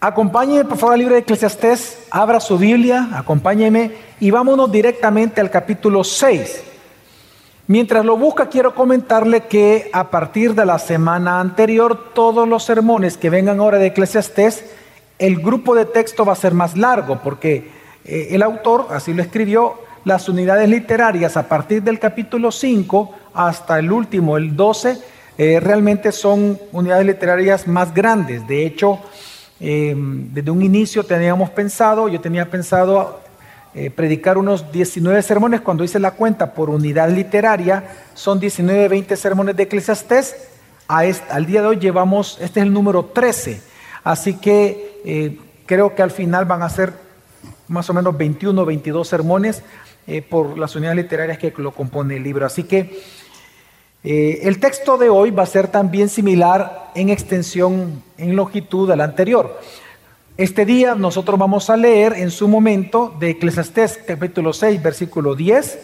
Acompáñeme por favor al libro de Eclesiastés, abra su Biblia, acompáñeme y vámonos directamente al capítulo 6. Mientras lo busca, quiero comentarle que a partir de la semana anterior, todos los sermones que vengan ahora de Eclesiastés, el grupo de texto va a ser más largo, porque eh, el autor, así lo escribió, las unidades literarias a partir del capítulo 5 hasta el último, el 12, eh, realmente son unidades literarias más grandes. De hecho, eh, desde un inicio teníamos pensado, yo tenía pensado predicar unos 19 sermones, cuando hice la cuenta por unidad literaria, son 19, 20 sermones de Eclesiastés. A al día de hoy llevamos, este es el número 13. Así que creo que al final van a ser más o menos 21 o 22 sermones eh, por las unidades literarias que lo compone el libro. Así que eh, el texto de hoy va a ser también similar en extensión, en longitud al anterior. Este día nosotros vamos a leer en su momento de Eclesiastés capítulo 6, versículo 10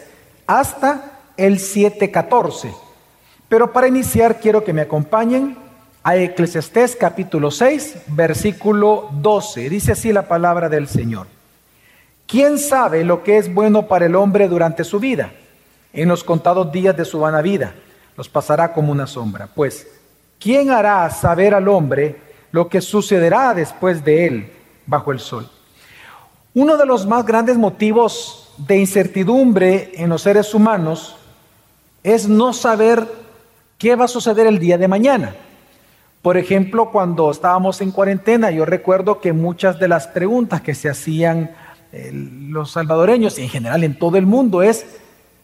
hasta el 7.14. Pero para iniciar quiero que me acompañen a Eclesiastés capítulo 6, versículo 12. Dice así la palabra del Señor. ¿Quién sabe lo que es bueno para el hombre durante su vida? En los contados días de su vana vida, los pasará como una sombra. Pues, ¿quién hará saber al hombre lo que sucederá después de él bajo el sol? Uno de los más grandes motivos de incertidumbre en los seres humanos es no saber qué va a suceder el día de mañana. Por ejemplo, cuando estábamos en cuarentena, yo recuerdo que muchas de las preguntas que se hacían los salvadoreños y en general en todo el mundo es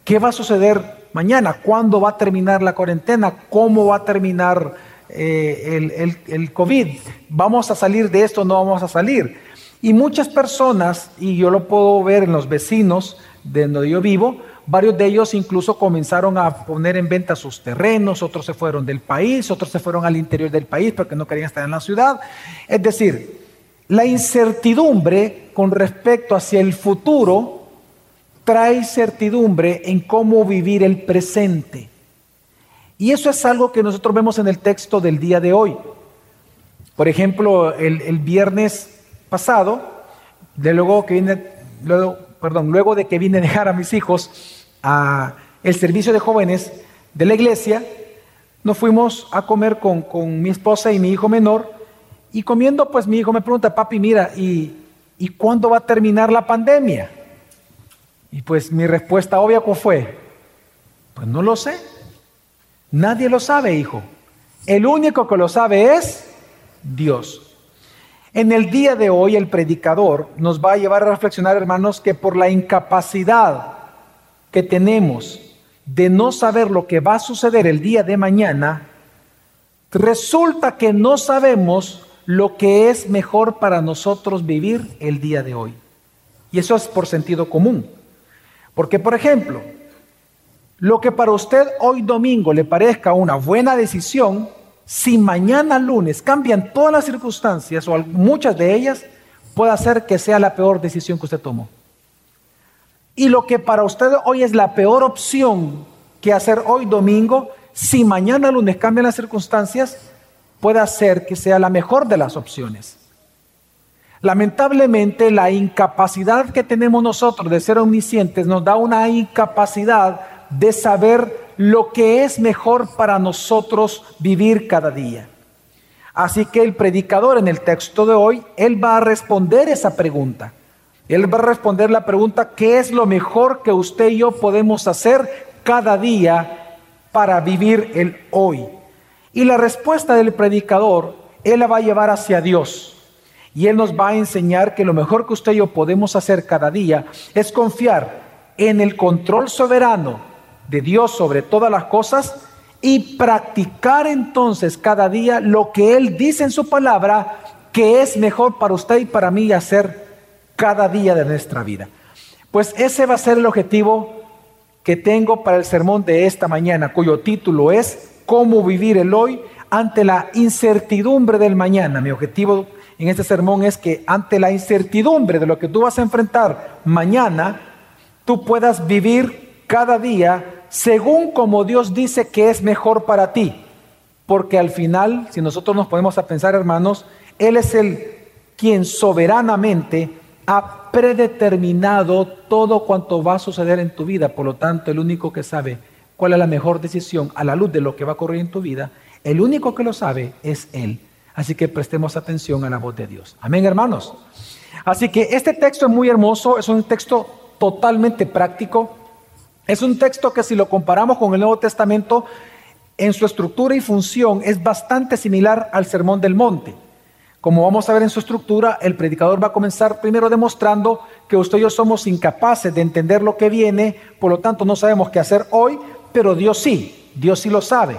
qué va a suceder mañana, cuándo va a terminar la cuarentena, cómo va a terminar eh, el, el, COVID, vamos a salir de esto, no vamos a salir. Y muchas personas, y yo lo puedo ver en los vecinos de donde yo vivo, varios de ellos incluso comenzaron a poner en venta sus terrenos, otros se fueron del país, otros se fueron al interior del país porque no querían estar en la ciudad. Es decir, la incertidumbre con respecto hacia el futuro trae certidumbre en cómo vivir el presente. Y eso es algo que nosotros vemos en el texto del día de hoy. Por ejemplo, el, viernes pasado, de luego que vine, luego, perdón, luego de que vine a dejar a mis hijos a el servicio de jóvenes de la iglesia, nos fuimos a comer con, con mi esposa y mi hijo menor y comiendo, pues mi hijo me pregunta, papi, mira, ¿y, ¿y cuándo va a terminar la pandemia? Y pues mi respuesta obvia fue, pues no lo sé. Nadie lo sabe, hijo. El único que lo sabe es Dios. En el día de hoy el predicador nos va a llevar a reflexionar, hermanos, que por la incapacidad que tenemos de no saber lo que va a suceder el día de mañana, resulta que no sabemos lo que es mejor para nosotros vivir el día de hoy. Y eso es por sentido común. Porque, por ejemplo, lo que para usted hoy domingo le parezca una buena decisión, si mañana lunes cambian todas las circunstancias o muchas de ellas, puede hacer que sea la peor decisión que usted tomó. Y lo que para usted hoy es la peor opción que hacer hoy domingo, si mañana lunes cambian las circunstancias, pueda ser que sea la mejor de las opciones. Lamentablemente, la incapacidad que tenemos nosotros de ser omniscientes nos da una incapacidad de saber lo que es mejor para nosotros vivir cada día. Así que el predicador en el texto de hoy, él va a responder esa pregunta. Él va a responder la pregunta, ¿qué es lo mejor que usted y yo podemos hacer cada día para vivir el hoy? Y la respuesta del predicador, él la va a llevar hacia Dios. Y él nos va a enseñar que lo mejor que usted y yo podemos hacer cada día es confiar en el control soberano de Dios sobre todas las cosas y practicar entonces cada día lo que Él dice en su palabra que es mejor para usted y para mí hacer cada día de nuestra vida. Pues ese va a ser el objetivo que tengo para el sermón de esta mañana, cuyo título es cómo vivir el hoy ante la incertidumbre del mañana. Mi objetivo en este sermón es que ante la incertidumbre de lo que tú vas a enfrentar mañana, tú puedas vivir cada día según como Dios dice que es mejor para ti. Porque al final, si nosotros nos ponemos a pensar, hermanos, Él es el quien soberanamente ha predeterminado todo cuanto va a suceder en tu vida. Por lo tanto, el único que sabe cuál es la mejor decisión a la luz de lo que va a ocurrir en tu vida, el único que lo sabe es Él. Así que prestemos atención a la voz de Dios. Amén, hermanos. Así que este texto es muy hermoso, es un texto totalmente práctico. Es un texto que si lo comparamos con el Nuevo Testamento, en su estructura y función es bastante similar al Sermón del Monte. Como vamos a ver en su estructura, el predicador va a comenzar primero demostrando que usted y yo somos incapaces de entender lo que viene, por lo tanto no sabemos qué hacer hoy, pero Dios sí, Dios sí lo sabe.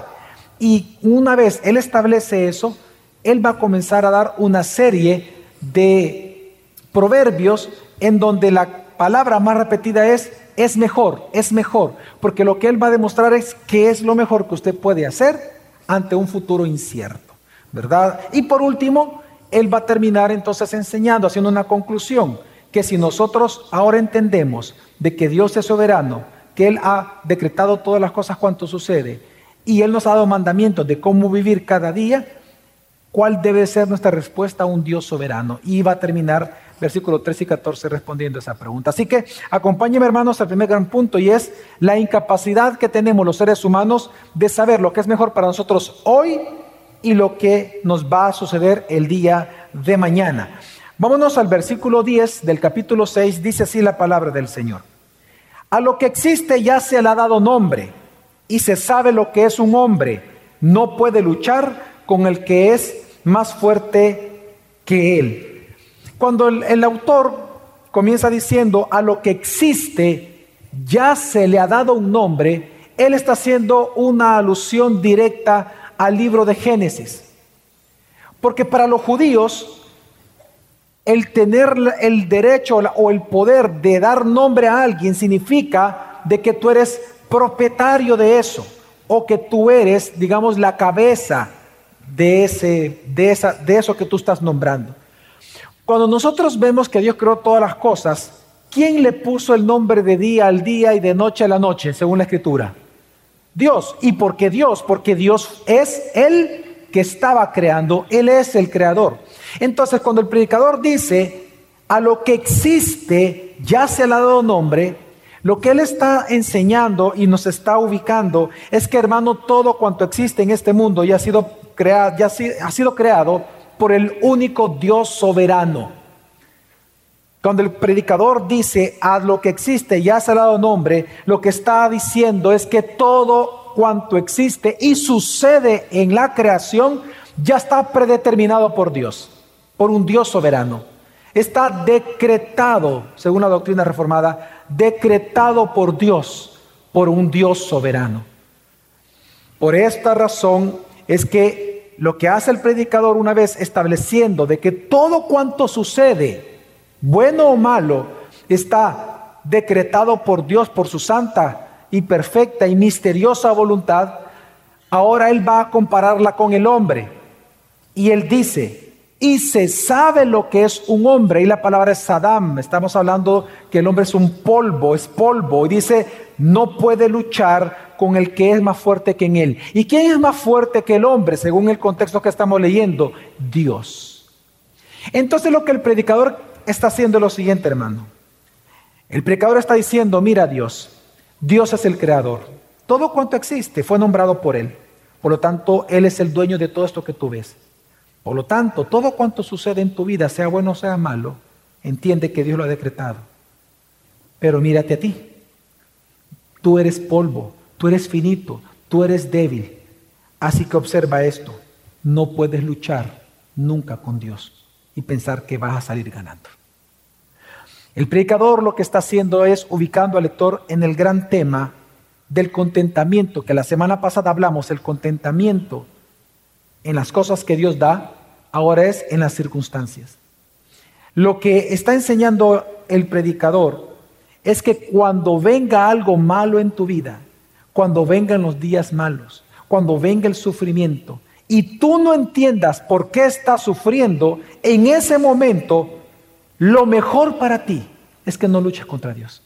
Y una vez Él establece eso, Él va a comenzar a dar una serie de proverbios en donde la palabra más repetida es es mejor, es mejor, porque lo que Él va a demostrar es que es lo mejor que usted puede hacer ante un futuro incierto, ¿verdad? Y por último, Él va a terminar entonces enseñando, haciendo una conclusión, que si nosotros ahora entendemos de que Dios es soberano, que Él ha decretado todas las cosas cuanto sucede, y Él nos ha dado mandamientos de cómo vivir cada día, ¿cuál debe ser nuestra respuesta a un Dios soberano? Y va a terminar versículo 13 y 14 respondiendo esa pregunta. Así que acompáñenme hermanos al primer gran punto y es la incapacidad que tenemos los seres humanos de saber lo que es mejor para nosotros hoy y lo que nos va a suceder el día de mañana. Vámonos al versículo 10 del capítulo 6, dice así la palabra del Señor. A lo que existe ya se le ha dado nombre y se sabe lo que es un hombre. No puede luchar con el que es más fuerte que él. Cuando el, autor comienza diciendo a lo que existe ya se le ha dado un nombre, él está haciendo una alusión directa al libro de Génesis. Porque para los judíos, el tener el derecho o el poder de dar nombre a alguien significa de que tú eres propietario de eso o que tú eres, digamos, la cabeza de, ese, de, esa, de eso que tú estás nombrando. Cuando nosotros vemos que Dios creó todas las cosas, ¿quién le puso el nombre de día al día y de noche a la noche, según la escritura? Dios. ¿Y por qué Dios? Porque Dios es el que estaba creando, Él es el creador. Entonces, cuando el predicador dice, a lo que existe ya se le ha dado nombre, lo que Él está enseñando y nos está ubicando es que, hermano, todo cuanto existe en este mundo ya ha sido creado, ya ha sido creado por el único Dios soberano. Cuando el predicador dice a lo que existe ya se ha dado nombre, lo que está diciendo es que todo cuanto existe y sucede en la creación ya está predeterminado por Dios, por un Dios soberano. Está decretado, según la doctrina reformada, decretado por Dios, por un Dios soberano. Por esta razón es que lo que hace el predicador una vez estableciendo de que todo cuanto sucede, bueno o malo, está decretado por Dios por su santa y perfecta y misteriosa voluntad, ahora él va a compararla con el hombre. Y él dice, y se sabe lo que es un hombre, y la palabra es Saddam, estamos hablando que el hombre es un polvo, es polvo, y dice, no puede luchar con el que es más fuerte que en él. ¿Y quién es más fuerte que el hombre, según el contexto que estamos leyendo? Dios. Entonces lo que el predicador está haciendo es lo siguiente, hermano. El predicador está diciendo, mira Dios, Dios es el creador. Todo cuanto existe fue nombrado por Él. Por lo tanto, Él es el dueño de todo esto que tú ves. Por lo tanto, todo cuanto sucede en tu vida, sea bueno o sea malo, entiende que Dios lo ha decretado. Pero mírate a ti. Tú eres polvo, Tú eres finito, tú eres débil. Así que observa esto. No puedes luchar nunca con Dios y pensar que vas a salir ganando. El predicador lo que está haciendo es ubicando al lector en el gran tema del contentamiento, que la semana pasada hablamos, el contentamiento en las cosas que Dios da, ahora es en las circunstancias. Lo que está enseñando el predicador es que cuando venga algo malo en tu vida, cuando vengan los días malos, cuando venga el sufrimiento, y tú no entiendas por qué estás sufriendo, en ese momento lo mejor para ti es que no luches contra Dios.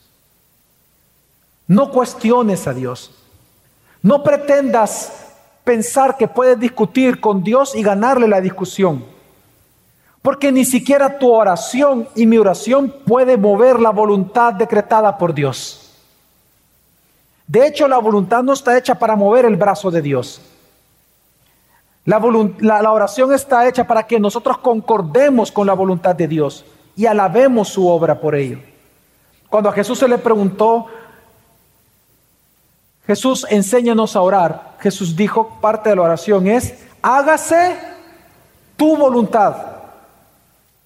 No cuestiones a Dios. No pretendas pensar que puedes discutir con Dios y ganarle la discusión. Porque ni siquiera tu oración y mi oración puede mover la voluntad decretada por Dios. De hecho, la voluntad no está hecha para mover el brazo de Dios. La, oración está hecha para que nosotros concordemos con la voluntad de Dios y alabemos su obra por ello. Cuando a Jesús se le preguntó, Jesús, enséñanos a orar. Jesús dijo, parte de la oración es, hágase tu voluntad.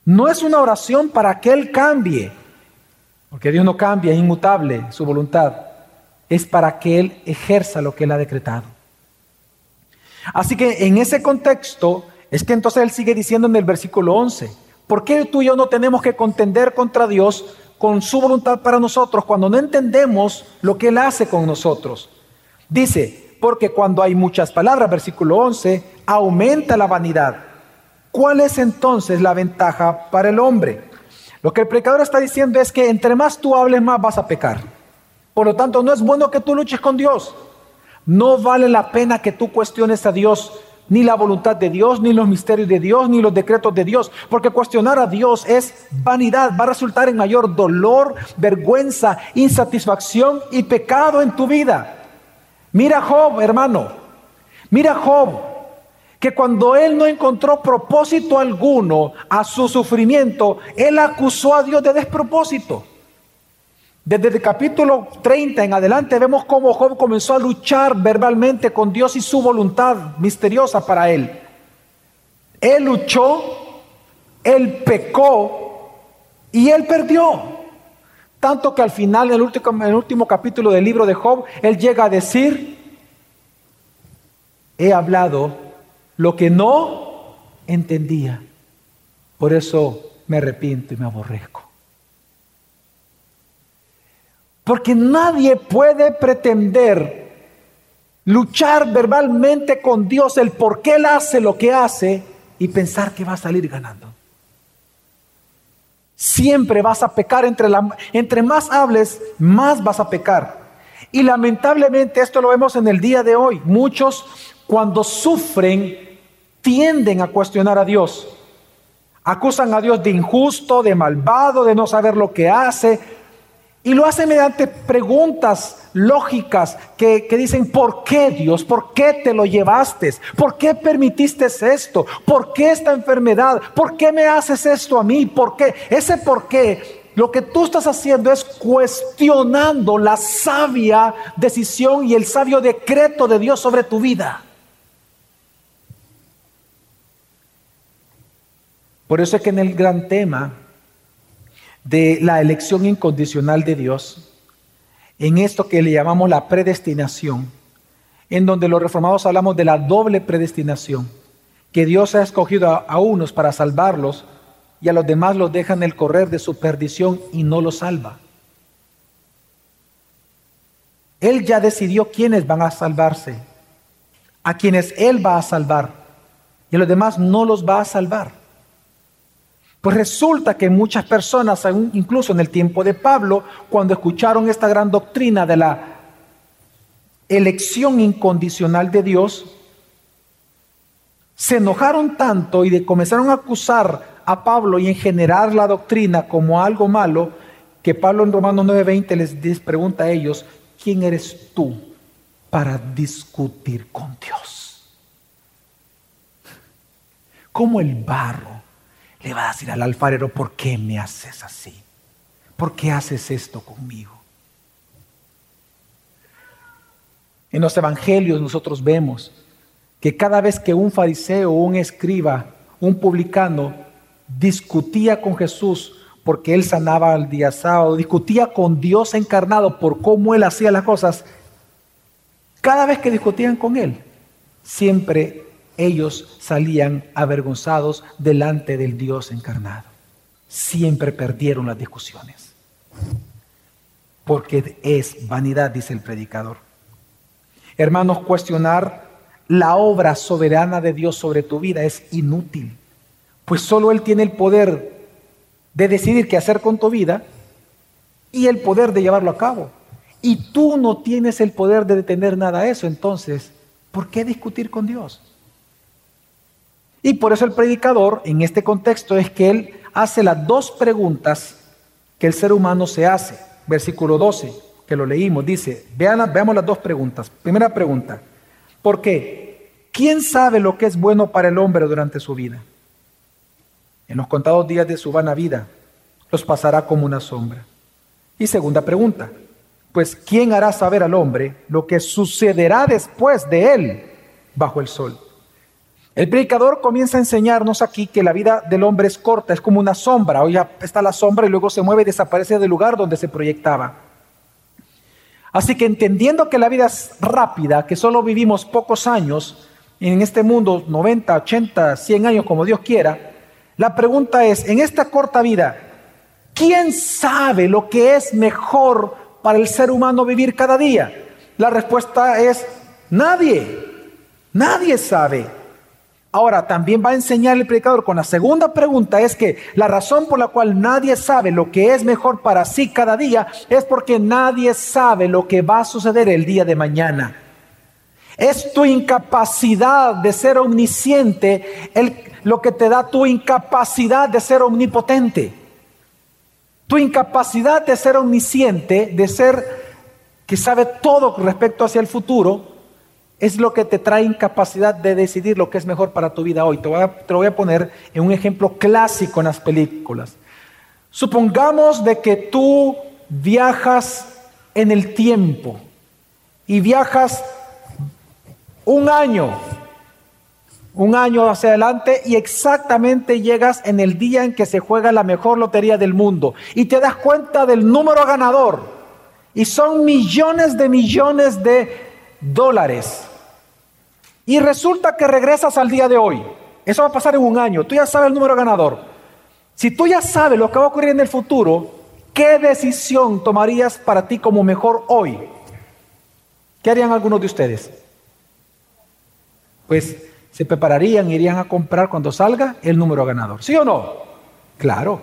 No es una oración para que Él cambie, porque Dios no cambia, es inmutable su voluntad. Es para que Él ejerza lo que Él ha decretado. Así que en ese contexto es que entonces Él sigue diciendo en el versículo 11, ¿por qué tú y yo no tenemos que contender contra Dios con su voluntad para nosotros cuando no entendemos lo que Él hace con nosotros. Dice, porque cuando hay muchas palabras, versículo 11, aumenta la vanidad. ¿Cuál es entonces la ventaja para el hombre? Lo que el predicador está diciendo es que entre más tú hables, más vas a pecar. Por lo tanto, no es bueno que tú luches con Dios. No vale la pena que tú cuestiones a Dios ni la voluntad de Dios, ni los misterios de Dios, ni los decretos de Dios, porque cuestionar a Dios es vanidad, va a resultar en mayor dolor, vergüenza, insatisfacción y pecado en tu vida. Mira Job, hermano, mira Job, que cuando él no encontró propósito alguno a su sufrimiento, él acusó a Dios de despropósito. Desde el capítulo 30 en adelante vemos cómo Job comenzó a luchar verbalmente con Dios y su voluntad misteriosa para él. Él luchó, él pecó y él perdió. Tanto que al final, en el último, último capítulo del libro de Job, él llega a decir, he hablado lo que no entendía. Por eso me arrepiento y me aborrezco. Porque nadie puede pretender luchar verbalmente con Dios el por qué Él hace lo que hace y pensar que va a salir ganando. Siempre vas a pecar, entre, entre más hables, más vas a pecar. Y lamentablemente esto lo vemos en el día de hoy. Muchos cuando sufren tienden a cuestionar a Dios. Acusan a Dios de injusto, de malvado, de no saber lo que hace, y lo hace mediante preguntas lógicas que, dicen, ¿por qué Dios? ¿Por qué te lo llevaste? ¿Por qué permitiste esto? ¿Por qué esta enfermedad? ¿Por qué me haces esto a mí? ¿Por qué? Ese por qué lo que tú estás haciendo es cuestionando la sabia decisión y el sabio decreto de Dios sobre tu vida. Por eso es que en el gran tema de la elección incondicional de Dios, en esto que le llamamos la predestinación, en donde los reformados hablamos de la doble predestinación, que Dios ha escogido a, unos para salvarlos y a los demás los deja en el correr de su perdición y no los salva. Él ya decidió quiénes van a salvarse, a quienes Él va a salvar, y a los demás no los va a salvar. Pues resulta que muchas personas, incluso en el tiempo de Pablo, cuando escucharon esta gran doctrina de la elección incondicional de Dios, se enojaron tanto y comenzaron a acusar a Pablo y en general la doctrina como algo malo, que Pablo en Romanos 9:20 les pregunta a ellos, ¿quién eres tú para discutir con Dios? Como el barro le va a decir al alfarero, ¿por qué me haces así? ¿Por qué haces esto conmigo? En los evangelios nosotros vemos que cada vez que un fariseo, un escriba, un publicano discutía con Jesús porque él sanaba al día sábado, discutía con Dios encarnado por cómo él hacía las cosas, cada vez que discutían con él, siempre ellos salían avergonzados delante del Dios encarnado. Siempre perdieron las discusiones. Porque es vanidad, dice el predicador. Hermanos, cuestionar la obra soberana de Dios sobre tu vida es inútil. Pues solo Él tiene el poder de decidir qué hacer con tu vida y el poder de llevarlo a cabo. Y tú no tienes el poder de detener nada de eso. Entonces, ¿por qué discutir con Dios? Y por eso el predicador en este contexto es que él hace las dos preguntas que el ser humano se hace. Versículo 12, que lo leímos, dice, vean, veamos las dos preguntas. Primera pregunta, ¿por qué? ¿Quién sabe lo que es bueno para el hombre durante su vida? En los contados días de su vana vida, los pasará como una sombra. Y segunda pregunta, pues ¿quién hará saber al hombre lo que sucederá después de él bajo el sol? El predicador comienza a enseñarnos aquí que la vida del hombre es corta, es como una sombra. Hoy está la sombra y luego se mueve y desaparece del lugar donde se proyectaba. Así que entendiendo que la vida es rápida, que solo vivimos pocos años en este mundo, 90, 80, 100 años como Dios quiera, la pregunta es, en esta corta vida, ¿quién sabe lo que es mejor para el ser humano vivir cada día? La respuesta es nadie. Nadie sabe. Ahora, también va a enseñar el predicador con la segunda pregunta, es que la razón por la cual nadie sabe lo que es mejor para sí cada día es porque nadie sabe lo que va a suceder el día de mañana. Es tu incapacidad de ser omnisciente el, lo que te da tu incapacidad de ser omnipotente. Tu incapacidad de ser omnisciente, de ser que sabe todo respecto hacia el futuro, es lo que te trae incapacidad de decidir lo que es mejor para tu vida hoy. Te, lo voy a poner en un ejemplo clásico en las películas. Supongamos de que tú viajas en el tiempo y viajas un año, un año hacia adelante y exactamente llegas en el día en que se juega la mejor lotería del mundo y te das cuenta del número ganador y son millones de millones de dólares. Y resulta que regresas al día de hoy. Eso va a pasar en un año. Tú ya sabes el número ganador. Si tú ya sabes lo que va a ocurrir en el futuro, ¿qué decisión tomarías para ti como mejor hoy? ¿Qué harían algunos de ustedes? Pues se prepararían, irían a comprar cuando salga el número ganador. ¿Sí o no? Claro.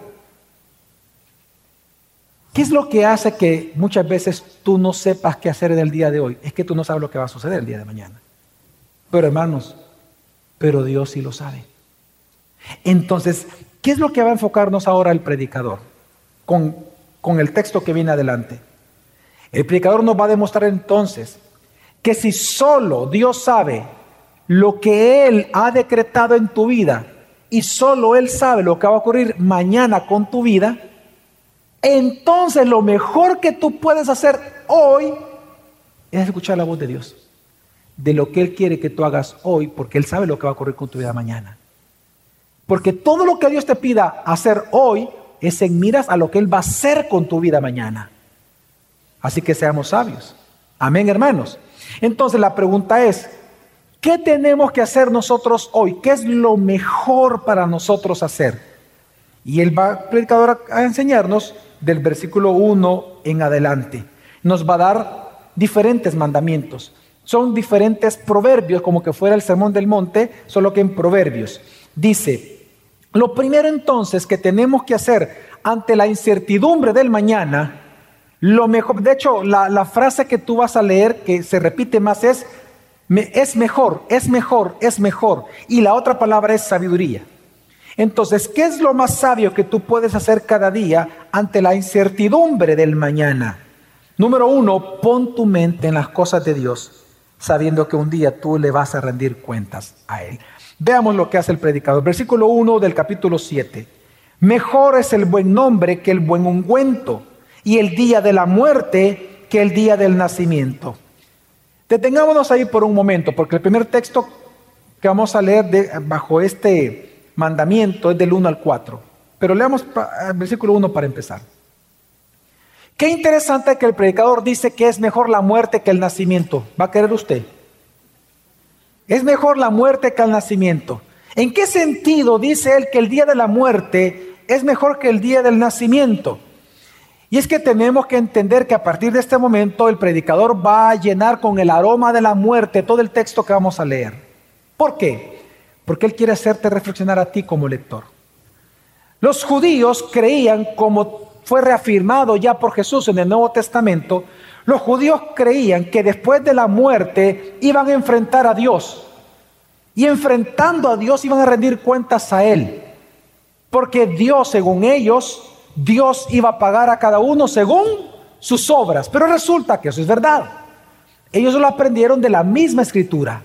¿Qué es lo que hace que muchas veces tú no sepas qué hacer en el día de hoy? Es que tú no sabes lo que va a suceder el día de mañana. Pero hermanos, pero Dios sí lo sabe. Entonces, ¿qué es lo que va a enfocarnos ahora el predicador con, con el texto que viene adelante? El predicador nos va a demostrar entonces que si solo Dios sabe lo que Él ha decretado en tu vida y solo Él sabe lo que va a ocurrir mañana con tu vida, entonces lo mejor que tú puedes hacer hoy es escuchar la voz de Dios de lo que Él quiere que tú hagas hoy, porque Él sabe lo que va a ocurrir con tu vida mañana. Porque todo lo que Dios te pida hacer hoy es en miras a lo que Él va a hacer con tu vida mañana. Así que seamos sabios. Amén, hermanos. Entonces la pregunta es, ¿qué tenemos que hacer nosotros hoy? ¿Qué es lo mejor para nosotros hacer? Y el predicador a enseñarnos del versículo 1 en adelante. Nos va a dar diferentes mandamientos. Son diferentes proverbios, como que fuera el sermón del monte, solo que en proverbios. Dice, lo primero entonces que tenemos que hacer ante la incertidumbre del mañana, lo mejor, de hecho, la, frase que tú vas a leer, que se repite más, es, es mejor, es mejor, es mejor. Y la otra palabra es sabiduría. Entonces, ¿qué es lo más sabio que tú puedes hacer cada día ante la incertidumbre del mañana? Número uno, pon tu mente en las cosas de Dios sabiendo que un día tú le vas a rendir cuentas a Él. Veamos lo que hace el predicador. Versículo 1 del capítulo 7. Mejor es el buen nombre que el buen ungüento y el día de la muerte que el día del nacimiento. Detengámonos ahí por un momento, porque el primer texto que vamos a leer bajo este mandamiento es del 1 al 4. Pero leamos el versículo 1 para empezar. Qué interesante que el predicador dice que es mejor la muerte que el nacimiento. ¿Va a querer usted? Es mejor la muerte que el nacimiento. ¿En qué sentido dice él que el día de la muerte es mejor que el día del nacimiento? Y es que tenemos que entender que a partir de este momento el predicador va a llenar con el aroma de la muerte todo el texto que vamos a leer. ¿Por qué? Porque él quiere hacerte reflexionar a ti como lector. Los judíos creían como fue reafirmado ya por Jesús en el Nuevo Testamento, los judíos creían que después de la muerte iban a enfrentar a Dios. y enfrentando a Dios iban a rendir cuentas a Él. Porque Dios, según ellos, Dios iba a pagar a cada uno según sus obras. Pero resulta que eso es verdad. Ellos lo aprendieron de la misma escritura.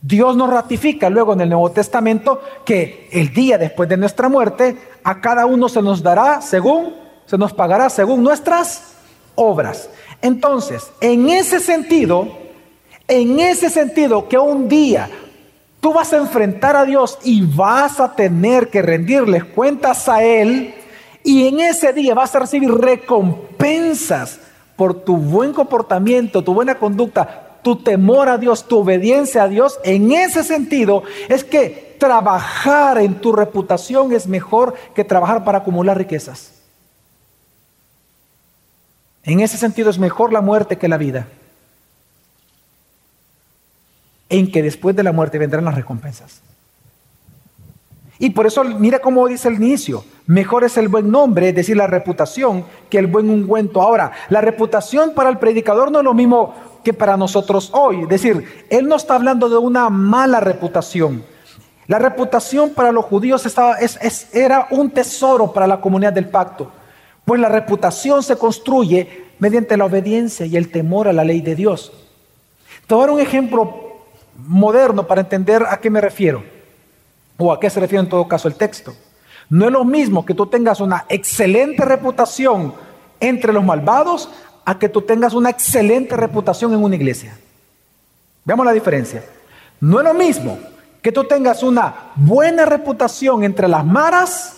Dios nos ratifica luego en el Nuevo Testamento que el día después de nuestra muerte a cada uno se nos dará según, se nos pagará según nuestras obras. Entonces, en ese sentido, en ese sentido que un día tú vas a enfrentar a Dios y vas a tener que rendirles cuentas a Él, y en ese día vas a recibir recompensas por tu buen comportamiento, tu buena conducta, tu temor a Dios, tu obediencia a Dios, en ese sentido es que trabajar en tu reputación es mejor que trabajar para acumular riquezas. En ese sentido es mejor la muerte que la vida. En que después de la muerte vendrán las recompensas. Y por eso mira cómo dice el inicio. Mejor es el buen nombre, es decir, la reputación, que el buen ungüento. Ahora, la reputación para el predicador no es lo mismo que para nosotros hoy. Es decir, él no está hablando de una mala reputación. La reputación para los judíos estaba, es, era un tesoro para la comunidad del pacto, pues la reputación se construye mediante la obediencia y el temor a la ley de Dios. Te voy a dar un ejemplo moderno para entender a qué me refiero, o a qué se refiere en todo caso el texto. No es lo mismo que tú tengas una excelente reputación entre los malvados a que tú tengas una excelente reputación en una iglesia. Veamos la diferencia. No es lo mismo que tú tengas una buena reputación entre las maras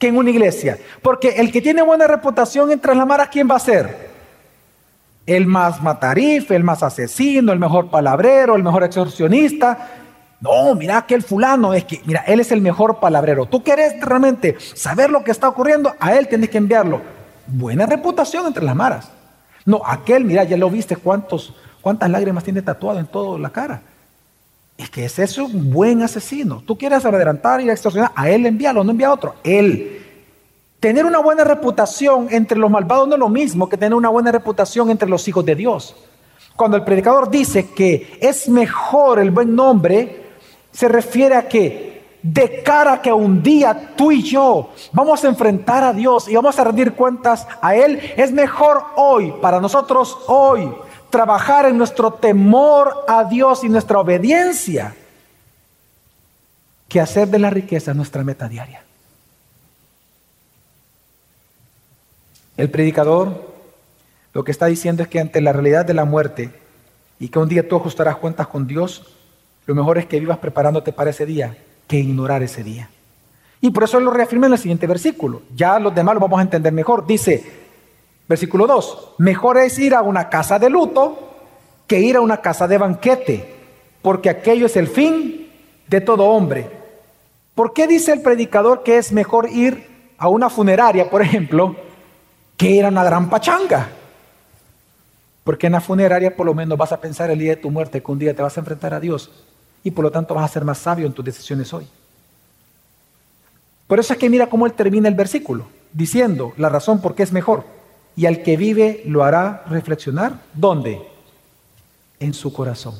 que en una iglesia. Porque el que tiene buena reputación entre las maras, ¿quién va a ser? El más matarife, el más asesino, el mejor palabrero, el mejor extorsionista. No, mira aquel fulano, es que, mira, él es el mejor palabrero. Tú quieres realmente saber lo que está ocurriendo, a él tienes que enviarlo buena reputación entre las maras. No, aquel, mira, ya lo viste, cuántos, cuántas lágrimas tiene tatuado en toda la cara. Es que ese es un buen asesino. Tú quieres adelantar y extorsionar, a él envíalo, no envía a otro. Él. Tener una buena reputación entre los malvados no es lo mismo que tener una buena reputación entre los hijos de Dios. Cuando el predicador dice que es mejor el buen nombre, se refiere a que de cara que un día tú y yo vamos a enfrentar a Dios y vamos a rendir cuentas a Él, es mejor hoy, para nosotros hoy, trabajar en nuestro temor a Dios y nuestra obediencia que hacer de la riqueza nuestra meta diaria. El predicador lo que está diciendo es que ante la realidad de la muerte y que un día tú ajustarás cuentas con Dios, lo mejor es que vivas preparándote para ese día que ignorar ese día. Y por eso lo reafirma en el siguiente versículo. Ya los demás lo vamos a entender mejor. Dice, versículo 2, mejor es ir a una casa de luto que ir a una casa de banquete, porque aquello es el fin de todo hombre. ¿Por qué dice el predicador que es mejor ir a una funeraria, por ejemplo, que ir a una gran pachanga? Porque en la funeraria por lo menos vas a pensar el día de tu muerte, que un día te vas a enfrentar a Dios y por lo tanto vas a ser más sabio en tus decisiones hoy. Por eso es que mira cómo él termina el versículo, diciendo la razón por qué es mejor. Y al que vive lo hará reflexionar. ¿Dónde? En su corazón.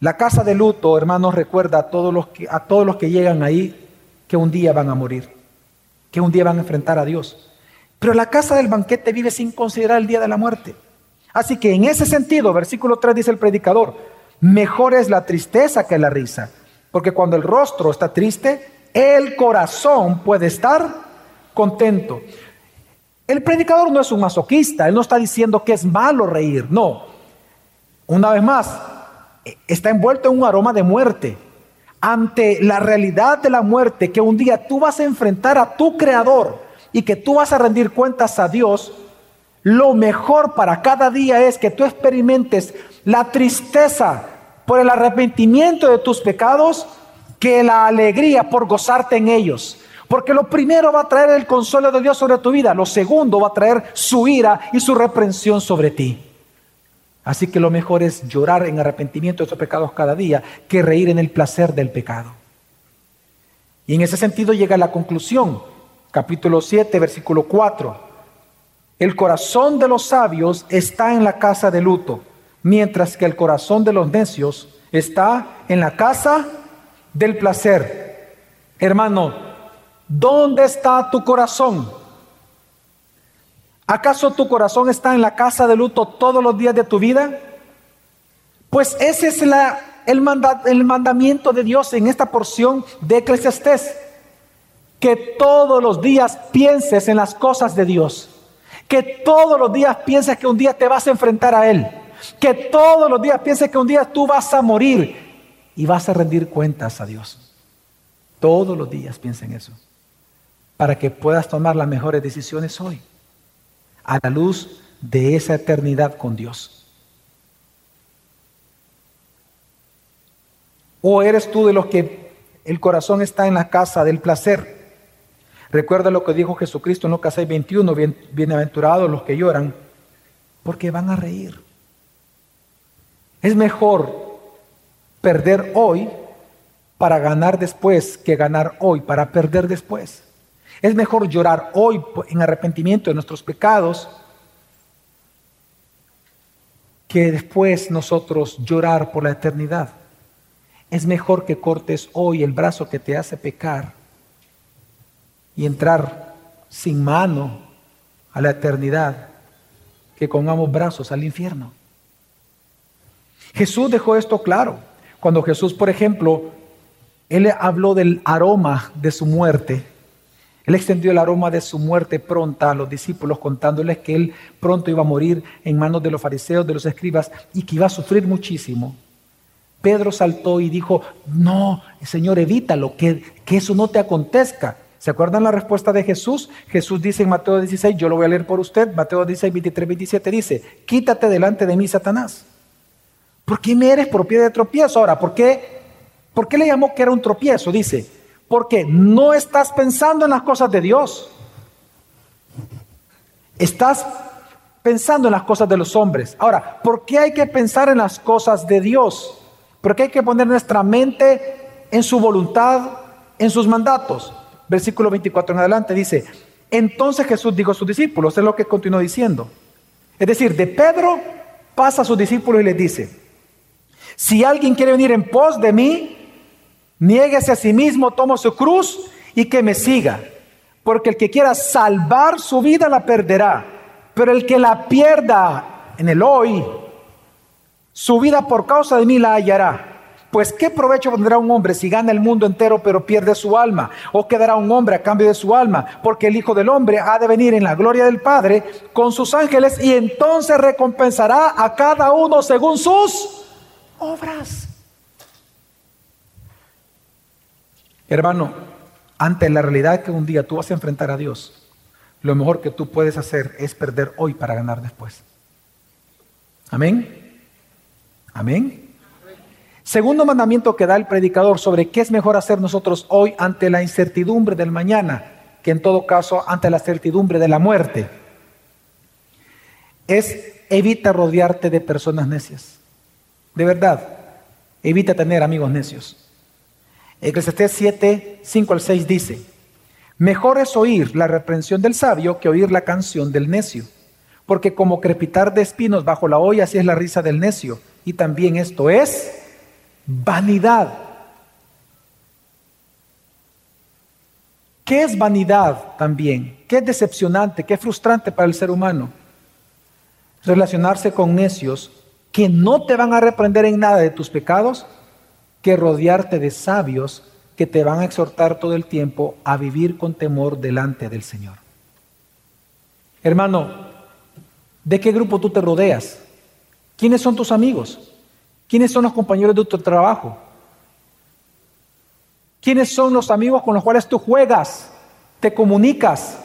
La casa de luto, hermanos, recuerda a todos los que, a todos los que llegan ahí que un día van a morir, que un día van a enfrentar a Dios. Pero la casa del banquete vive sin considerar el día de la muerte. Así que en ese sentido, versículo 3 dice el predicador, Mejor es la tristeza que la risa, porque cuando el rostro está triste, el corazón puede estar contento. El predicador no es un masoquista, él no está diciendo que es malo reír, no. Una vez más, está envuelto en un aroma de muerte. Ante la realidad de la muerte, que un día tú vas a enfrentar a tu creador y que tú vas a rendir cuentas a Dios, lo mejor para cada día es que tú experimentes la tristeza por el arrepentimiento de tus pecados que la alegría por gozarte en ellos. Porque lo primero va a traer el consuelo de Dios sobre tu vida, lo segundo va a traer su ira y su reprensión sobre ti. Así que lo mejor es llorar en arrepentimiento de tus pecados cada día que reír en el placer del pecado. Y en ese sentido llega la conclusión, capítulo 7, versículo 4. El corazón de los sabios está en la casa de luto, mientras que el corazón de los necios está en la casa del placer. Hermano, ¿dónde está tu corazón? ¿Acaso tu corazón está en la casa de luto todos los días de tu vida? Pues ese es el mandamiento de Dios en esta porción de Eclesiastés. Que todos los días pienses en las cosas de Dios. Que todos los días pienses que un día te vas a enfrentar a Él. Que todos los días pienses que un día tú vas a morir y vas a rendir cuentas a Dios. Todos los días piensa en eso. Para que puedas tomar las mejores decisiones hoy a la luz de esa eternidad con Dios. ¿O eres tú de los que el corazón está en la casa del placer? Recuerda lo que dijo Jesucristo en Lucas 6:21, bien, bienaventurados los que lloran, porque van a reír. Es mejor perder hoy para ganar después que ganar hoy para perder después. Es mejor llorar hoy en arrepentimiento de nuestros pecados que después nosotros llorar por la eternidad. Es mejor que cortes hoy el brazo que te hace pecar y entrar sin mano a la eternidad que con ambos brazos al infierno. Jesús dejó esto claro. Cuando Jesús, por ejemplo, él habló del aroma de su muerte él extendió el aroma de su muerte pronta a los discípulos, contándoles que él pronto iba a morir en manos de los fariseos, de los escribas, y que iba a sufrir muchísimo. Pedro saltó y dijo, no, Señor, evítalo, que, que eso no te acontezca. ¿Se acuerdan la respuesta de Jesús? Jesús dice en Mateo 16, yo lo voy a leer por usted, Mateo 16, 23, 27 dice, quítate delante de mí, Satanás. ¿Por qué me eres por de tropiezo? Ahora, ¿por qué, ¿por qué le llamó que era un tropiezo? Dice, porque no estás pensando en las cosas de Dios. Estás pensando en las cosas de los hombres. Ahora, ¿por qué hay que pensar en las cosas de Dios? Porque hay que poner nuestra mente en su voluntad, en sus mandatos. Versículo 24 en adelante dice, entonces Jesús dijo a sus discípulos, es lo que continuó diciendo. Es decir, de Pedro pasa a sus discípulos y les dice, si alguien quiere venir en pos de mí, Niéguese a sí mismo, toma su cruz y que me siga. Porque el que quiera salvar su vida la perderá. Pero el que la pierda en el hoy, su vida por causa de mí la hallará. Pues qué provecho tendrá un hombre si gana el mundo entero pero pierde su alma? ¿O quedará un hombre a cambio de su alma? Porque el Hijo del Hombre ha de venir en la gloria del Padre con sus ángeles y entonces recompensará a cada uno según sus obras. Hermano, ante la realidad que un día tú vas a enfrentar a Dios, lo mejor que tú puedes hacer es perder hoy para ganar después. Amén. Amén. Segundo mandamiento que da el predicador sobre qué es mejor hacer nosotros hoy ante la incertidumbre del mañana, que en todo caso ante la certidumbre de la muerte, es evita rodearte de personas necias. De verdad, evita tener amigos necios. Eclesiastés 7, 5 al 6 dice, mejor es oír la reprensión del sabio que oír la canción del necio, porque como crepitar de espinos bajo la olla, así es la risa del necio, y también esto es vanidad. ¿Qué es vanidad también? ¿Qué es decepcionante? ¿Qué es frustrante para el ser humano? Relacionarse con necios que no te van a reprender en nada de tus pecados, que rodearte de sabios que te van a exhortar todo el tiempo a vivir con temor delante del Señor. Hermano, ¿de qué grupo tú te rodeas? ¿Quiénes son tus amigos? ¿Quiénes son los compañeros de tu trabajo? ¿Quiénes son los amigos con los cuales tú juegas, te comunicas?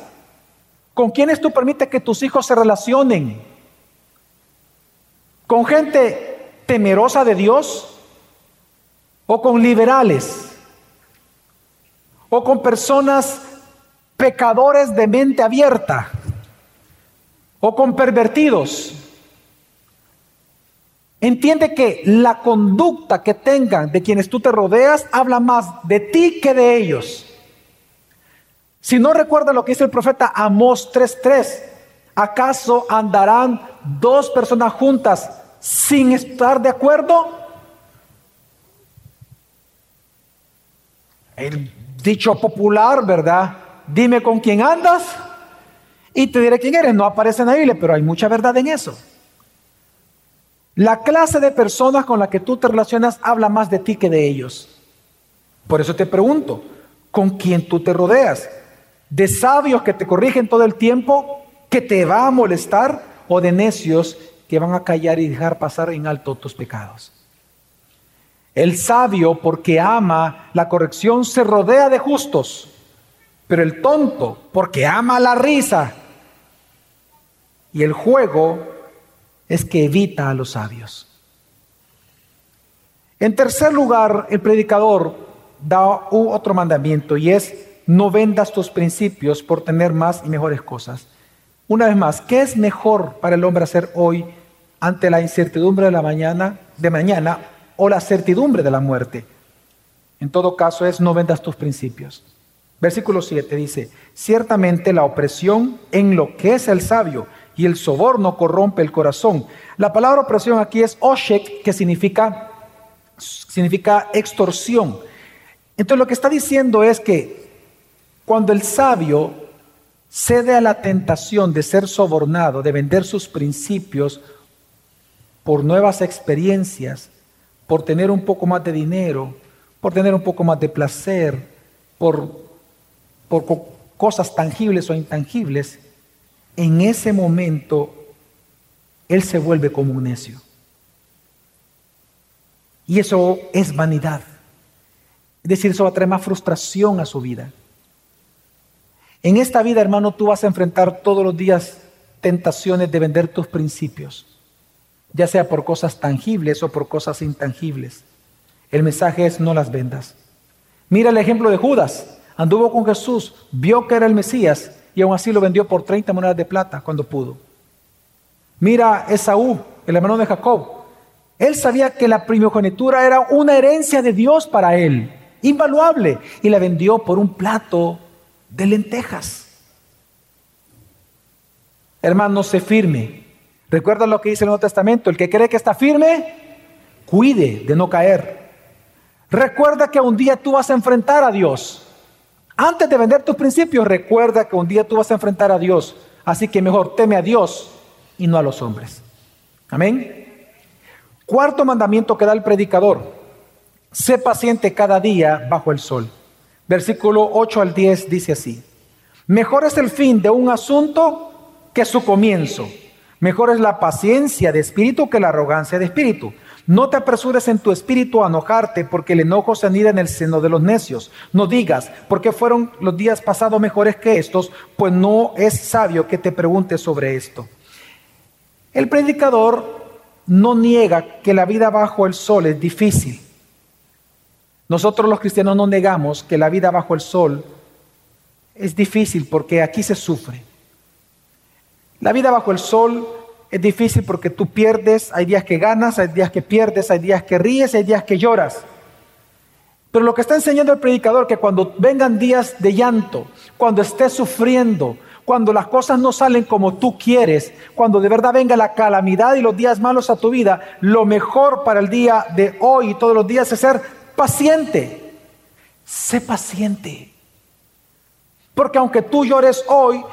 ¿Con quiénes tú permites que tus hijos se relacionen? ¿Con gente temerosa de Dios? O con liberales, o con personas pecadores de mente abierta, o con pervertidos. Entiende que la conducta que tengan de quienes tú te rodeas habla más de ti que de ellos. Si no recuerda lo que dice el profeta Amós 3:3, ¿acaso andarán dos personas juntas sin estar de acuerdo? El dicho popular, ¿verdad? Dime con quién andas y te diré quién eres. No aparece en la Biblia, pero hay mucha verdad en eso. La clase de personas con la que tú te relacionas habla más de ti que de ellos. Por eso te pregunto, ¿con quién tú te rodeas? ¿De sabios que te corrigen todo el tiempo, que te va a molestar, o de necios que van a callar y dejar pasar en alto tus pecados? El sabio, porque ama la corrección, se rodea de justos, pero el tonto, porque ama la risa y el juego, es que evita a los sabios. En tercer lugar, el predicador da otro mandamiento y es no vendas tus principios por tener más y mejores cosas. Una vez más, ¿qué es mejor para el hombre hacer hoy ante la incertidumbre de la mañana, de mañana o la certidumbre de la muerte. En todo caso es no vendas tus principios. Versículo 7 dice, ciertamente la opresión enloquece al sabio y el soborno corrompe el corazón. La palabra opresión aquí es oshek, que significa, significa extorsión. Entonces lo que está diciendo es que cuando el sabio cede a la tentación de ser sobornado, de vender sus principios por nuevas experiencias, por tener un poco más de dinero, por tener un poco más de placer, por, por cosas tangibles o intangibles, en ese momento él se vuelve como un necio. Y eso es vanidad. Es decir, eso va a traer más frustración a su vida. En esta vida, hermano, tú vas a enfrentar todos los días tentaciones de vender tus principios ya sea por cosas tangibles o por cosas intangibles. El mensaje es no las vendas. Mira el ejemplo de Judas. Anduvo con Jesús, vio que era el Mesías y aún así lo vendió por 30 monedas de plata cuando pudo. Mira Esaú, el hermano de Jacob. Él sabía que la primogenitura era una herencia de Dios para él, invaluable, y la vendió por un plato de lentejas. Hermano, se firme. Recuerda lo que dice el Nuevo Testamento, el que cree que está firme, cuide de no caer. Recuerda que un día tú vas a enfrentar a Dios. Antes de vender tus principios, recuerda que un día tú vas a enfrentar a Dios. Así que mejor teme a Dios y no a los hombres. Amén. Cuarto mandamiento que da el predicador. Sé paciente cada día bajo el sol. Versículo 8 al 10 dice así. Mejor es el fin de un asunto que su comienzo. Mejor es la paciencia de espíritu que la arrogancia de espíritu. No te apresures en tu espíritu a enojarte, porque el enojo se anida en el seno de los necios. No digas, ¿por qué fueron los días pasados mejores que estos? Pues no es sabio que te preguntes sobre esto. El predicador no niega que la vida bajo el sol es difícil. Nosotros los cristianos no negamos que la vida bajo el sol es difícil porque aquí se sufre. La vida bajo el sol es difícil porque tú pierdes, hay días que ganas, hay días que pierdes, hay días que ríes, hay días que lloras. Pero lo que está enseñando el predicador, que cuando vengan días de llanto, cuando estés sufriendo, cuando las cosas no salen como tú quieres, cuando de verdad venga la calamidad y los días malos a tu vida, lo mejor para el día de hoy y todos los días es ser paciente. Sé paciente. Porque aunque tú llores hoy,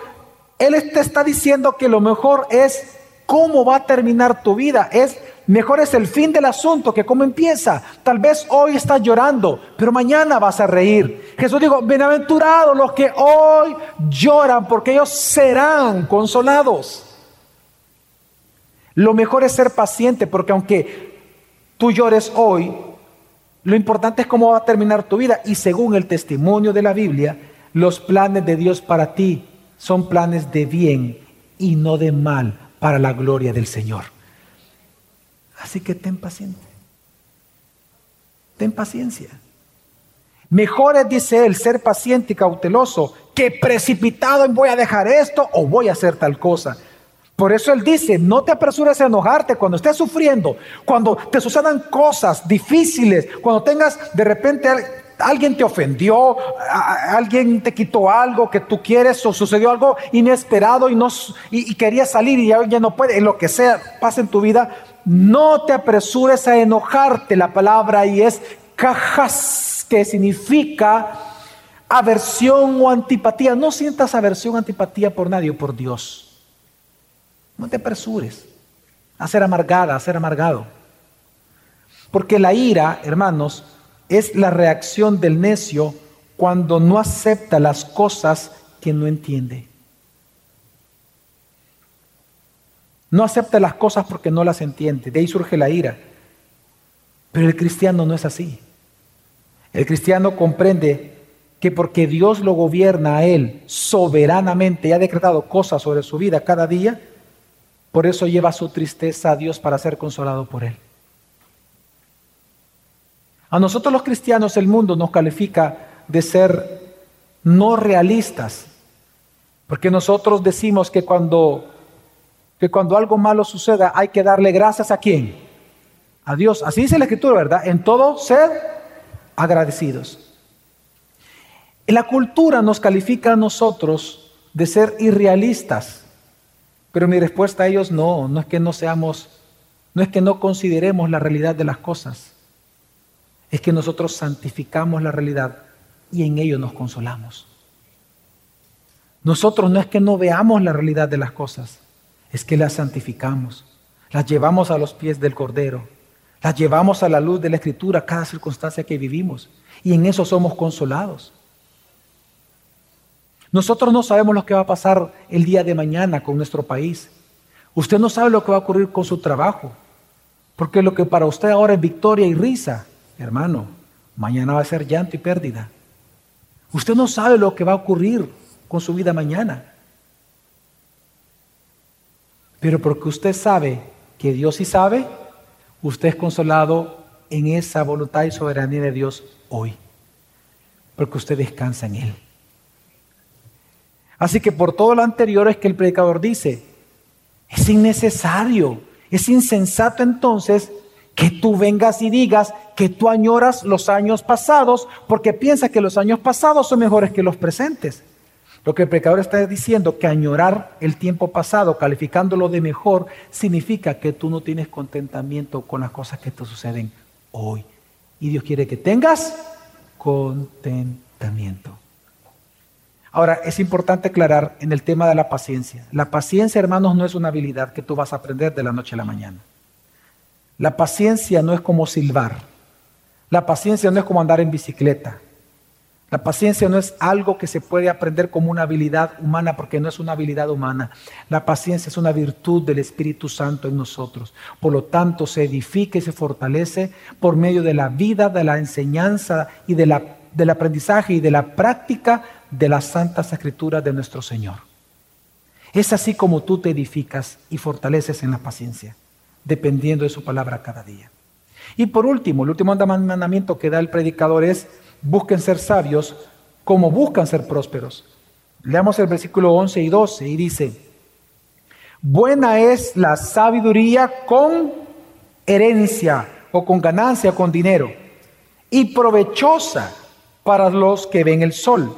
él te está diciendo que lo mejor es cómo va a terminar tu vida. Es mejor es el fin del asunto que cómo empieza. Tal vez hoy estás llorando, pero mañana vas a reír. Jesús dijo, bienaventurados los que hoy lloran, porque ellos serán consolados. Lo mejor es ser paciente, porque aunque tú llores hoy, lo importante es cómo va a terminar tu vida. Y según el testimonio de la Biblia, los planes de Dios para ti son planes de bien y no de mal para la gloria del Señor. Así que ten paciencia. Ten paciencia. Mejor es, dice él, ser paciente y cauteloso que precipitado en voy a dejar esto o voy a hacer tal cosa. Por eso él dice, no te apresures a enojarte cuando estés sufriendo, cuando te sucedan cosas difíciles, cuando tengas de repente alguien te ofendió, alguien te quitó algo que tú quieres o sucedió algo inesperado y, no, y, querías salir y ya, no puede, lo que sea pasa en tu vida, no te apresures a enojarte. La palabra ahí es cajas que significa aversión o antipatía. No sientas aversión antipatía por nadie, por Dios. No te apresures a ser amargada, a ser amargado. Porque la ira, hermanos, es la reacción del necio cuando no acepta las cosas que no entiende. No acepta las cosas porque no las entiende. De ahí surge la ira. Pero el cristiano no es así. El cristiano comprende que porque Dios lo gobierna a él soberanamente y ha decretado cosas sobre su vida cada día, por eso lleva su tristeza a Dios para ser consolado por él. A nosotros los cristianos el mundo nos califica de ser no realistas, porque nosotros decimos que cuando, que cuando algo malo suceda hay que darle gracias a quién? A Dios. Así dice la escritura, ¿verdad? En todo ser agradecidos. La cultura nos califica a nosotros de ser irrealistas, pero mi respuesta a ellos no, no es que no seamos, no es que no consideremos la realidad de las cosas, es que nosotros santificamos la realidad y en ello nos consolamos. Nosotros no es que no veamos la realidad de las cosas, es que las santificamos, las llevamos a los pies del Cordero las llevamos a la luz de la Escritura cada circunstancia que vivimos y en eso somos consolados. Nosotros no sabemos lo que va a pasar el día de mañana con nuestro país. Usted no sabe lo que va a ocurrir con su trabajo, porque lo que para usted ahora es victoria y risa, hermano, mañana va a ser llanto y pérdida. Usted no sabe lo que va a ocurrir con su vida mañana. Pero porque usted sabe que Dios sí sabe, usted es consolado en esa voluntad y soberanía de Dios hoy, porque usted descansa en Él. Así que por todo lo anterior es que el predicador dice, es innecesario, es insensato entonces que tú vengas y digas que tú añoras los años pasados porque piensas que los años pasados son mejores que los presentes. Lo que el pecador está diciendo, que añorar el tiempo pasado, calificándolo de mejor, significa que tú no tienes contentamiento con las cosas que te suceden hoy. Y Dios quiere que tengas contentamiento. Ahora, es importante aclarar en el tema de la paciencia. La paciencia, hermanos, no es una habilidad que tú vas a aprender de la noche a la mañana. La paciencia no es como silbar. La paciencia no es como andar en bicicleta. La paciencia no es algo que se puede aprender como una habilidad humana, porque no es una habilidad humana. La paciencia es una virtud del Espíritu Santo en nosotros. Por lo tanto, se edifica y se fortalece por medio de la vida, de la enseñanza y de la, del aprendizaje y de la práctica de las santas escrituras de nuestro Señor. Es así como tú te edificas y fortaleces en la paciencia, dependiendo de su palabra cada día. Y por último, el último mandamiento que da el predicador es busquen ser sabios como buscan ser prósperos. Leamos el versículo 11 y 12 y dice, buena es la sabiduría con herencia o con ganancia, con dinero, y provechosa para los que ven el sol,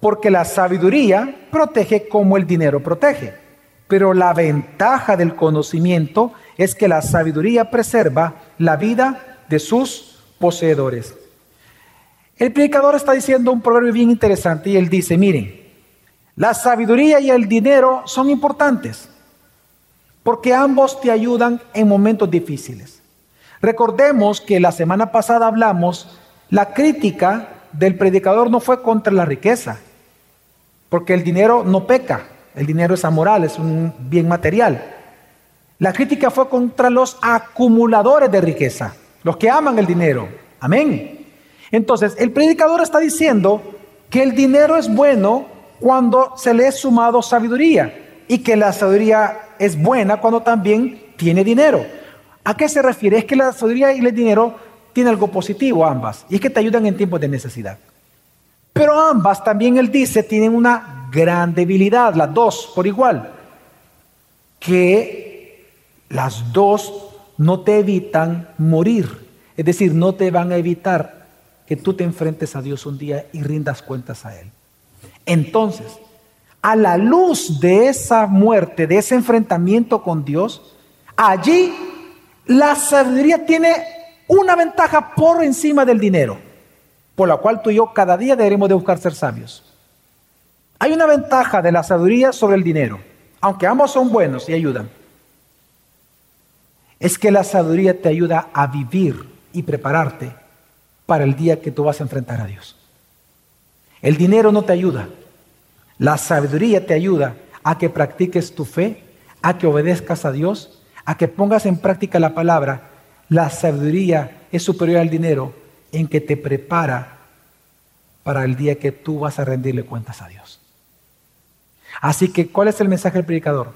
porque la sabiduría protege como el dinero protege. Pero la ventaja del conocimiento es que la sabiduría preserva la vida de sus poseedores. El predicador está diciendo un proverbio bien interesante y él dice, miren, la sabiduría y el dinero son importantes porque ambos te ayudan en momentos difíciles. Recordemos que la semana pasada hablamos, la crítica del predicador no fue contra la riqueza, porque el dinero no peca, el dinero es amoral, es un bien material. La crítica fue contra los acumuladores de riqueza, los que aman el dinero. Amén. Entonces, el predicador está diciendo que el dinero es bueno cuando se le es sumado sabiduría y que la sabiduría es buena cuando también tiene dinero. ¿A qué se refiere? Es que la sabiduría y el dinero tienen algo positivo ambas y es que te ayudan en tiempos de necesidad. Pero ambas también él dice tienen una gran debilidad, las dos por igual, que las dos no te evitan morir, es decir, no te van a evitar que tú te enfrentes a Dios un día y rindas cuentas a Él. Entonces, a la luz de esa muerte, de ese enfrentamiento con Dios, allí la sabiduría tiene una ventaja por encima del dinero. por la cual tú y yo cada día deberemos de buscar ser sabios. Hay una ventaja de la sabiduría sobre el dinero, aunque ambos son buenos y ayudan. Es que la sabiduría te ayuda a vivir y prepararte para el día que tú vas a enfrentar a Dios. El dinero no te ayuda. La sabiduría te ayuda a que practiques tu fe, a que obedezcas a Dios, a que pongas en práctica la palabra. La sabiduría es superior al dinero en que te prepara para el día que tú vas a rendirle cuentas a Dios. Así que, ¿cuál es el mensaje del predicador?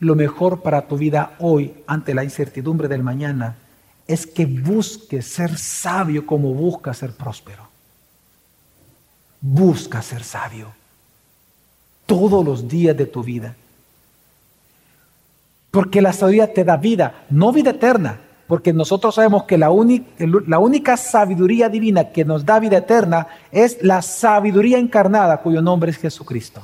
Lo mejor para tu vida hoy, ante la incertidumbre del mañana, es que busques ser sabio como busca ser próspero. Busca ser sabio todos los días de tu vida. Porque la sabiduría te da vida, no vida eterna, porque nosotros sabemos que la, la, única sabiduría divina que nos da vida eterna es la sabiduría encarnada cuyo nombre es Jesucristo.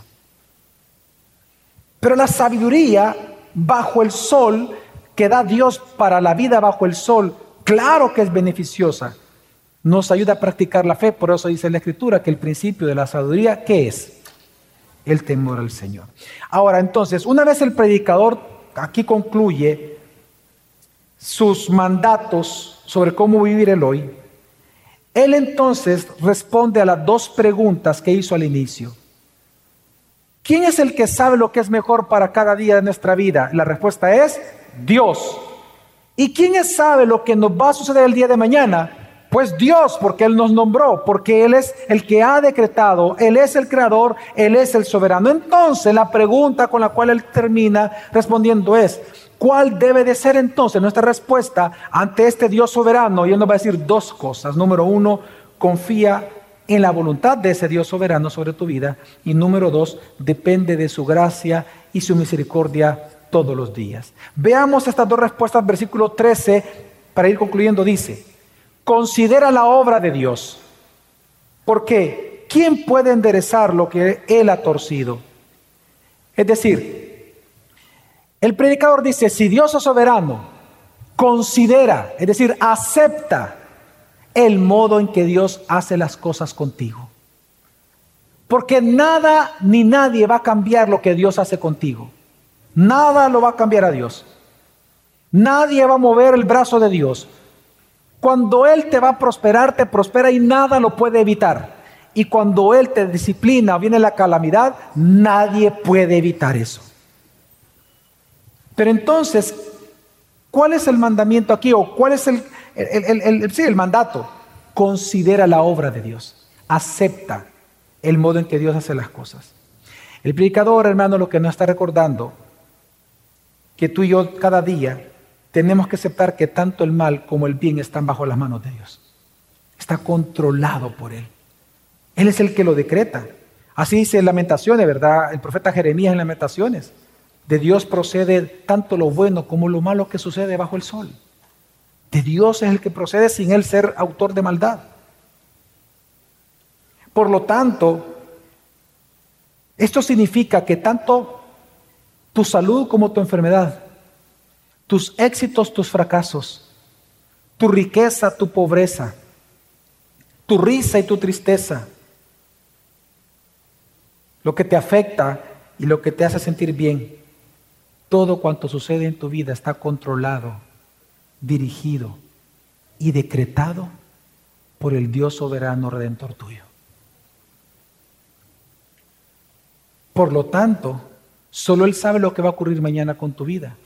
Pero la sabiduría bajo el sol que da Dios para la vida bajo el sol, claro que es beneficiosa. Nos ayuda a practicar la fe, por eso dice la Escritura que el principio de la sabiduría, ¿qué es? El temor al Señor. Ahora, entonces, una vez el predicador aquí concluye sus mandatos sobre cómo vivir el hoy, él entonces responde a las dos preguntas que hizo al inicio. ¿Quién es el que sabe lo que es mejor para cada día de nuestra vida? La respuesta es Dios. ¿Y quién sabe lo que nos va a suceder el día de mañana? Pues Dios, porque Él nos nombró, porque Él es el que ha decretado, Él es el creador, Él es el soberano. Entonces la pregunta con la cual Él termina respondiendo es, ¿cuál debe de ser entonces nuestra respuesta ante este Dios soberano? Y Él nos va a decir dos cosas. Número uno, confía en la voluntad de ese Dios soberano sobre tu vida. Y número dos, depende de su gracia y su misericordia todos los días. Veamos estas dos respuestas, versículo 13, para ir concluyendo, dice, considera la obra de Dios. porque ¿Quién puede enderezar lo que Él ha torcido? Es decir, el predicador dice, si Dios es soberano, considera, es decir, acepta el modo en que Dios hace las cosas contigo. Porque nada ni nadie va a cambiar lo que Dios hace contigo. Nada lo va a cambiar a Dios. Nadie va a mover el brazo de Dios. Cuando Él te va a prosperar, te prospera y nada lo puede evitar. Y cuando Él te disciplina, viene la calamidad, nadie puede evitar eso. Pero entonces, ¿cuál es el mandamiento aquí? ¿O cuál es el, el, sí, el mandato, considera la obra de Dios, acepta el modo en que Dios hace las cosas. El predicador, hermano, lo que nos está recordando, que tú y yo cada día tenemos que aceptar que tanto el mal como el bien están bajo las manos de Dios. Está controlado por Él. Él es el que lo decreta. Así dice en Lamentaciones, ¿verdad? El profeta Jeremías en Lamentaciones. De Dios procede tanto lo bueno como lo malo que sucede bajo el sol. De Dios es el que procede sin él ser autor de maldad. Por lo tanto, esto significa que tanto tu salud como tu enfermedad, tus éxitos, tus fracasos, tu riqueza, tu pobreza, tu risa y tu tristeza, lo que te afecta y lo que te hace sentir bien, todo cuanto sucede en tu vida está controlado dirigido y decretado por el Dios soberano redentor tuyo. Por lo tanto, solo Él sabe lo que va a ocurrir mañana con tu vida.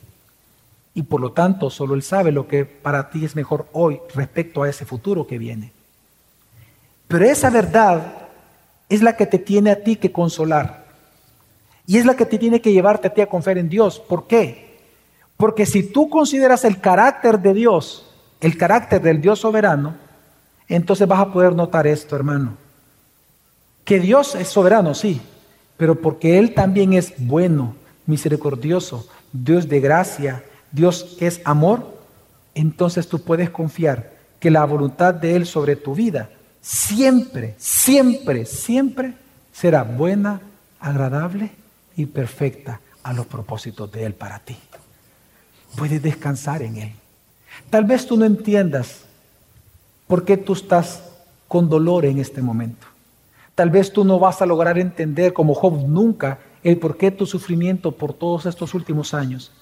Y por lo tanto, solo Él sabe lo que para ti es mejor hoy respecto a ese futuro que viene. Pero esa verdad es la que te tiene a ti que consolar. Y es la que te tiene que llevarte a ti a confiar en Dios. ¿Por qué? Porque si tú consideras el carácter de Dios, el carácter del Dios soberano, entonces vas a poder notar esto, hermano. Que Dios es soberano, sí, pero porque Él también es bueno, misericordioso, Dios de gracia, Dios que es amor, entonces tú puedes confiar que la voluntad de Él sobre tu vida siempre, siempre, siempre será buena, agradable y perfecta a los propósitos de Él para ti puedes descansar en Él. Tal vez tú no entiendas por qué tú estás con dolor en este momento. Tal vez tú no vas a lograr entender como Job nunca el porqué de tu sufrimiento por todos estos últimos años.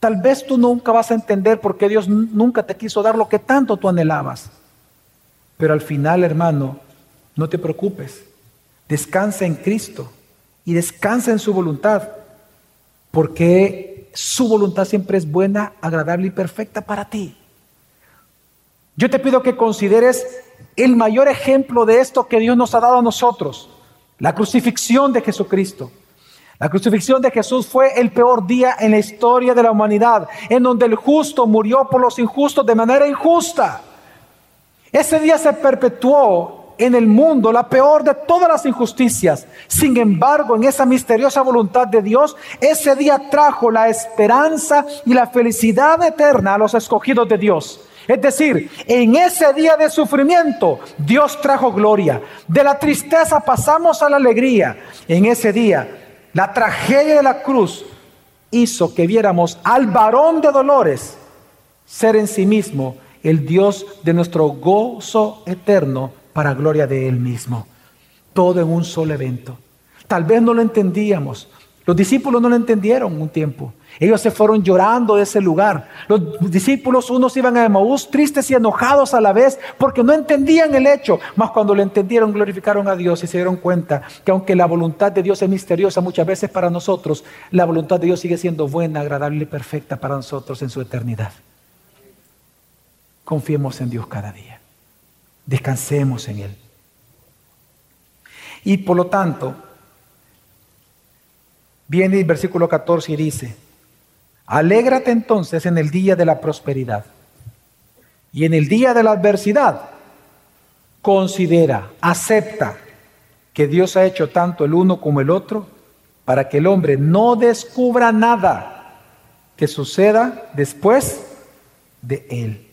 Tal vez tú nunca vas a entender por qué Dios nunca te quiso dar lo que tanto tú anhelabas. Pero al final, hermano, no te preocupes. Descansa en Cristo y descansa en su voluntad, porque su voluntad siempre es buena, agradable y perfecta para ti. Yo te pido que consideres el mayor ejemplo de esto que Dios nos ha dado a nosotros, la crucifixión de Jesucristo. La crucifixión de Jesús fue el peor día en la historia de la humanidad, en donde el justo murió por los injustos de manera injusta. Ese día se perpetuó en el mundo la peor de todas las injusticias. Sin embargo, en esa misteriosa voluntad de Dios, ese día trajo la esperanza y la felicidad eterna a los escogidos de Dios. Es decir, en ese día de sufrimiento, Dios trajo gloria. De la tristeza pasamos a la alegría. En ese día, la tragedia de la cruz hizo que viéramos al varón de dolores ser en sí mismo el Dios de nuestro gozo eterno para gloria de Él mismo. Todo en un solo evento. Tal vez no lo entendíamos. Los discípulos no lo entendieron un tiempo. Ellos se fueron llorando de ese lugar. Los discípulos, unos iban a Emaús tristes y enojados a la vez porque no entendían el hecho. Mas cuando lo entendieron, glorificaron a Dios y se dieron cuenta que aunque la voluntad de Dios es misteriosa muchas veces para nosotros, la voluntad de Dios sigue siendo buena, agradable y perfecta para nosotros en su eternidad. Confiemos en Dios cada día. Descansemos en Él. Y por lo tanto, viene el versículo 14 y dice, Alégrate entonces en el día de la prosperidad. Y en el día de la adversidad, considera, acepta que Dios ha hecho tanto el uno como el otro para que el hombre no descubra nada que suceda después de él.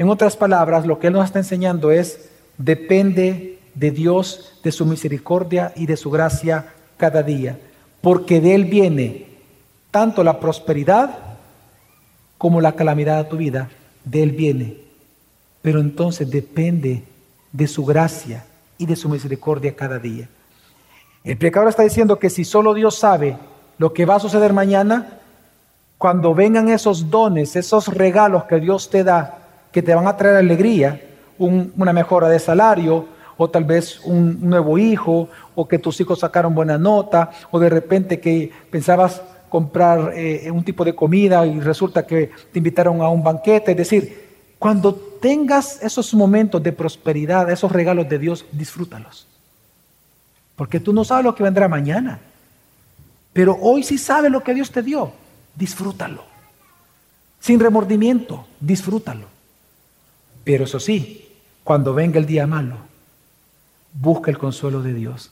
En otras palabras, lo que Él nos está enseñando es, depende de Dios, de su misericordia y de su gracia cada día, porque de Él viene tanto la prosperidad como la calamidad de tu vida, de Él viene. Pero entonces depende de su gracia y de su misericordia cada día. El predicador está diciendo que si solo Dios sabe lo que va a suceder mañana, cuando vengan esos dones, esos regalos que Dios te da, que te van a traer alegría, una mejora de salario, o tal vez un nuevo hijo, o que tus hijos sacaron buena nota, o de repente que pensabas comprar eh, un tipo de comida y resulta que te invitaron a un banquete. Es decir, cuando tengas esos momentos de prosperidad, esos regalos de Dios, disfrútalos. Porque tú no sabes lo que vendrá mañana. Pero hoy sí sabes lo que Dios te dio. Disfrútalo. Sin remordimiento, disfrútalo. Pero eso sí, cuando venga el día malo, busca el consuelo de Dios.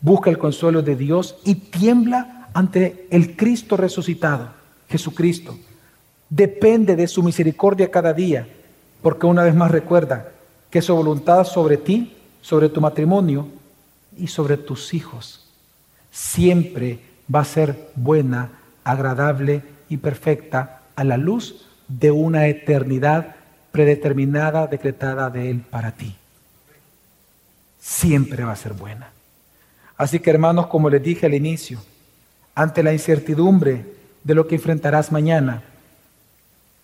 Busca el consuelo de Dios y tiembla ante el Cristo resucitado, Jesucristo. Depende de su misericordia cada día, porque una vez más recuerda que su voluntad sobre ti, sobre tu matrimonio y sobre tus hijos siempre va a ser buena, agradable y perfecta a la luz de una eternidad predeterminada, decretada de Él para ti. Siempre va a ser buena. Así que hermanos, como les dije al inicio, ante la incertidumbre de lo que enfrentarás mañana,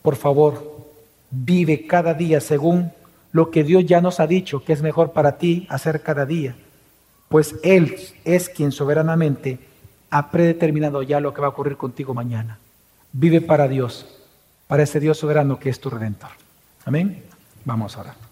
por favor, vive cada día según lo que Dios ya nos ha dicho que es mejor para ti hacer cada día, pues Él es quien soberanamente ha predeterminado ya lo que va a ocurrir contigo mañana. Vive para Dios, para ese Dios soberano que es tu redentor. Amén. Vamos ahora.